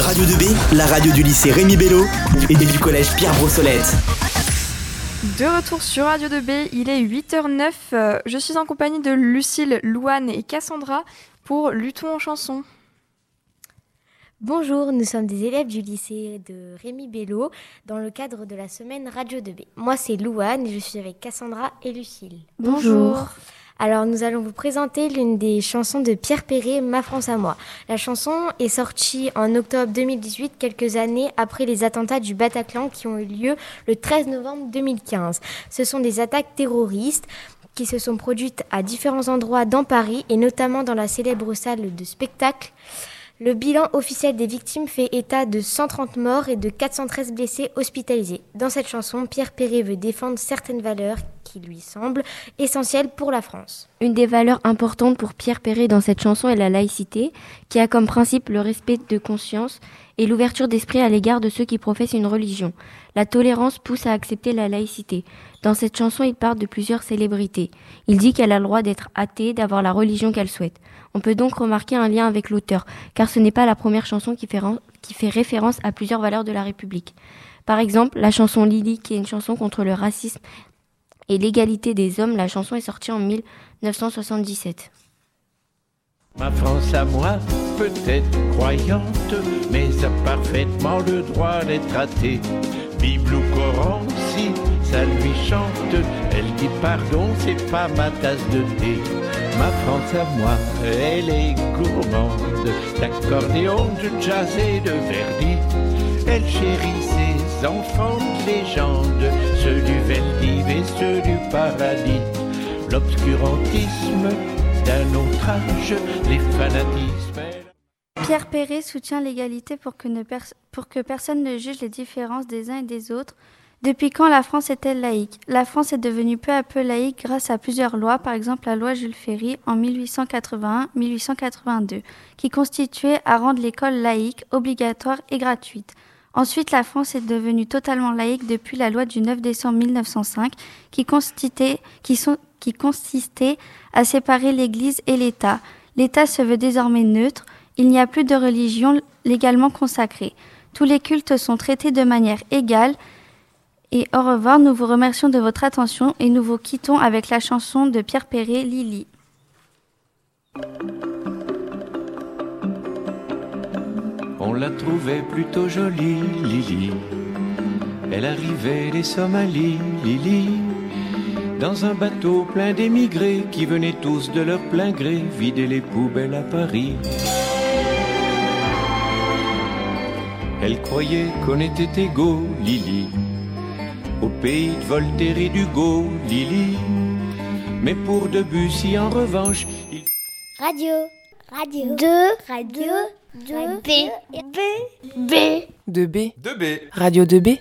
Radio 2B, la radio du lycée Rémi Bello et du collège Pierre Brossolette. De retour sur Radio 2B, il est 8h09. Euh, Je suis en compagnie de Lucille, Louane et Cassandra pour Luton en chanson. Bonjour, nous sommes des élèves du lycée de Rémi Bello dans le cadre de la semaine Radio 2B. Moi, c'est Louane et je suis avec Cassandra et Lucille. Bonjour. Alors, nous allons vous présenter l'une des chansons de Pierre Perret, Ma France à moi. La chanson est sortie en octobre 2018, quelques années après les attentats du Bataclan qui ont eu lieu le 13 novembre 2015. Ce sont des attaques terroristes qui se sont produites à différents endroits dans Paris et notamment dans la célèbre salle de spectacle. Le bilan officiel des victimes fait état de 130 morts et de 413 blessés hospitalisés. Dans cette chanson, Pierre Perret veut défendre certaines valeurs qui lui semblent essentielles pour la France. Une des valeurs importantes pour Pierre Perret dans cette chanson est la laïcité, qui a comme principe le respect de conscience et l'ouverture d'esprit à l'égard de ceux qui professent une religion. La tolérance pousse à accepter la laïcité. Dans cette chanson, il parle de plusieurs célébrités. Il dit qu'elle a le droit d'être athée, d'avoir la religion qu'elle souhaite. On peut donc remarquer un lien avec l'auteur, car ce n'est pas la première chanson qui fait, qui fait référence à plusieurs valeurs de la République. Par exemple, la chanson Lily, qui est une chanson contre le racisme et l'égalité des hommes, la chanson est sortie en 1977. Ma France à moi, peut-être croyante, mais a parfaitement le droit d'être athée. Bible ou Coran, si ça lui chante, elle dit pardon, c'est pas ma tasse de thé. Ma France à moi, elle est gourmande d'accordéon, de jazz et de verdi. Elle chérit ses enfants de légende, ceux du Veldiv Pierre Perret soutient l'égalité pour que personne ne juge les différences des uns et des autres. Depuis quand la France est-elle laïque? La France est devenue peu à peu laïque grâce à plusieurs lois, par exemple la loi Jules Ferry en 1881-1882, qui constituait à rendre l'école laïque, obligatoire et gratuite. Ensuite, la France est devenue totalement laïque depuis la loi du 9 décembre 1905, qui, consistait à séparer l'Église et l'État. L'État se veut désormais neutre, il n'y a plus de religion légalement consacrée. Tous les cultes sont traités de manière égale. Et au revoir, nous vous remercions de votre attention et nous vous quittons avec la chanson de Pierre Perret, Lily. On la trouvait plutôt jolie, Lily. Elle arrivait des Somalies, Lily. Dans un bateau plein d'émigrés qui venaient tous de leur plein gré vider les poubelles à Paris. Elle croyait qu'on était égaux, Lily. Au pays de Voltaire et d'Hugo, Lily. Mais pour Debussy, en revanche, il Radio. Radio. 2. Radio. 2. B. B. B. 2B. 2B. Radio 2B.